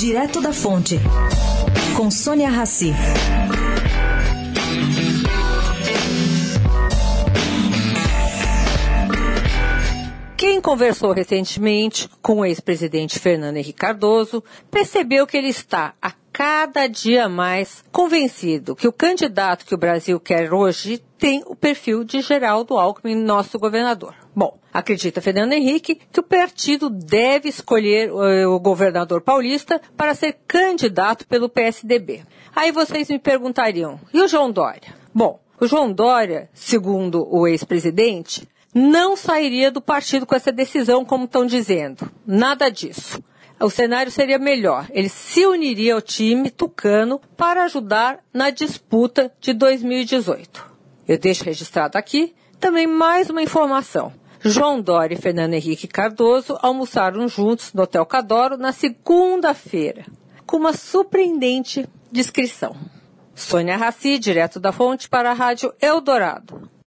Direto da Fonte, com Sônia Rassi. Quem conversou recentemente com o ex-presidente Fernando Henrique Cardoso percebeu que ele está a cada dia mais convencido que o candidato que o Brasil quer hoje tem o perfil de Geraldo Alckmin, nosso governador. Bom, acredita Fernando Henrique que o partido deve escolher o governador paulista para ser candidato pelo PSDB. Aí vocês me perguntariam, e o João Dória? Bom, o João Dória, segundo o ex-presidente, não sairia do partido com essa decisão, como estão dizendo. Nada disso o cenário seria melhor. Ele se uniria ao time tucano para ajudar na disputa de 2018. Eu deixo registrado aqui também mais uma informação. João Dória e Fernando Henrique Cardoso almoçaram juntos no Hotel Cadoro na segunda-feira, com uma surpreendente descrição. Sônia Raci, direto da fonte para a Rádio Eldorado.